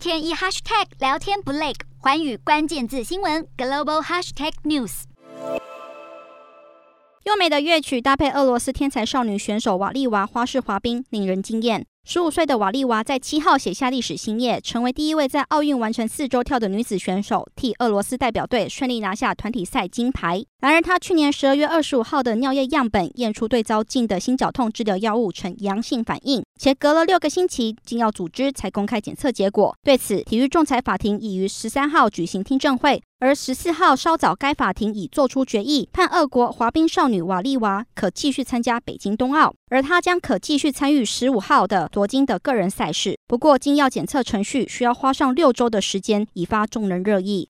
天一 hashtag 聊天不累，环宇关键字新闻 global hashtag news。优美的乐曲搭配俄罗斯天才少女选手瓦利娃花式滑冰，令人惊艳。十五岁的瓦利娃在七号写下历史新页，成为第一位在奥运完成四周跳的女子选手，替俄罗斯代表队顺利拿下团体赛金牌。然而，她去年十二月二十五号的尿液样本验出对遭禁的心绞痛治疗药物呈阳性反应，且隔了六个星期，禁药组织才公开检测结果。对此，体育仲裁法庭已于十三号举行听证会。而十四号稍早，该法庭已作出决议，判俄国滑冰少女瓦利娃可继续参加北京冬奥，而他将可继续参与十五号的夺金的个人赛事。不过，禁药检测程序需要花上六周的时间，引发众人热议。